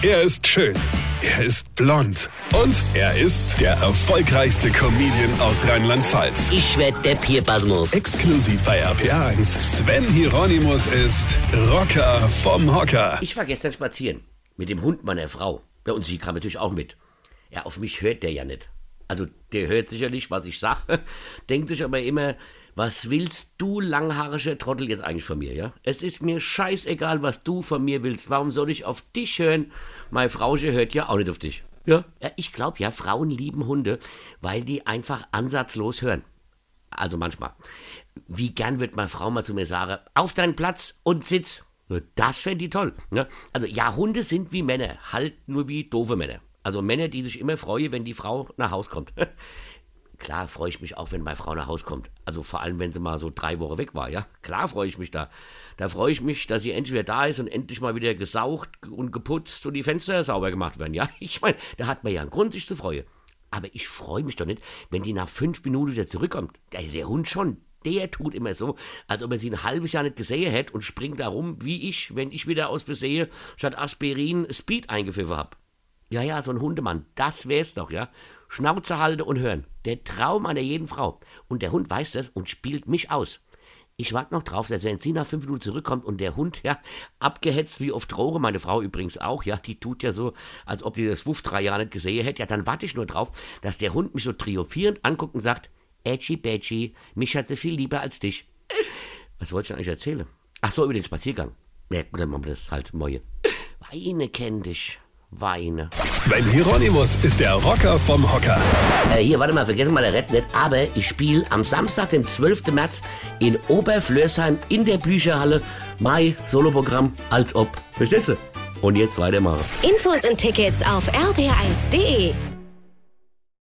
Er ist schön. Er ist blond. Und er ist der erfolgreichste Comedian aus Rheinland-Pfalz. Ich werd der Pierpasmus. Exklusiv bei RPA1. Sven Hieronymus ist Rocker vom Hocker. Ich war gestern spazieren mit dem Hund meiner Frau. Ja, und sie kam natürlich auch mit. Ja, auf mich hört der ja nicht. Also, der hört sicherlich, was ich sag, denkt sich aber immer, was willst du, langhaarischer Trottel, jetzt eigentlich von mir, ja? Es ist mir scheißegal, was du von mir willst. Warum soll ich auf dich hören? Meine Frauche hört ja auch nicht auf dich. Ja? ja ich glaube ja, Frauen lieben Hunde, weil die einfach ansatzlos hören. Also manchmal. Wie gern wird meine Frau mal zu mir sagen, auf deinen Platz und sitz. Das fände ich toll. Ne? Also ja, Hunde sind wie Männer, halt nur wie doofe Männer. Also Männer, die sich immer freuen, wenn die Frau nach Haus kommt. Klar freue ich mich auch, wenn meine Frau nach Hause kommt. Also vor allem, wenn sie mal so drei Wochen weg war, ja. Klar freue ich mich da. Da freue ich mich, dass sie endlich wieder da ist und endlich mal wieder gesaugt und geputzt und die Fenster sauber gemacht werden, ja. Ich meine, da hat man ja einen Grund, sich zu freuen. Aber ich freue mich doch nicht, wenn die nach fünf Minuten wieder zurückkommt. Der, der Hund schon, der tut immer so, als ob er sie ein halbes Jahr nicht gesehen hätte und springt da rum, wie ich, wenn ich wieder aus Versehen statt Aspirin Speed eingepfiffen habe. Ja, ja, so ein Hundemann, das wär's doch, ja. Schnauze halten und hören. Der Traum einer jeden Frau. Und der Hund weiß das und spielt mich aus. Ich warte noch drauf, dass wenn sie nach fünf Minuten zurückkommt und der Hund, ja, abgehetzt wie oft Rohre, meine Frau übrigens auch, ja, die tut ja so, als ob die das Wuff drei Jahre nicht gesehen hätte, ja, dann warte ich nur drauf, dass der Hund mich so triumphierend anguckt und sagt, Edgy Badgy, mich hat sie viel lieber als dich. Was wollte ich eigentlich erzählen? Ach so, über den Spaziergang. Ja, gut, dann machen wir das halt, Moje. Weine kenn dich weine. Sven Hieronymus ist der Rocker vom Hocker. Äh, hier, warte mal, vergessen mal der Red nicht, aber ich spiele am Samstag, dem 12. März in Oberflörsheim in der Bücherhalle Mai Soloprogramm als ob. Verstehst du? Und jetzt weitermachen. Infos und Tickets auf rb1.de.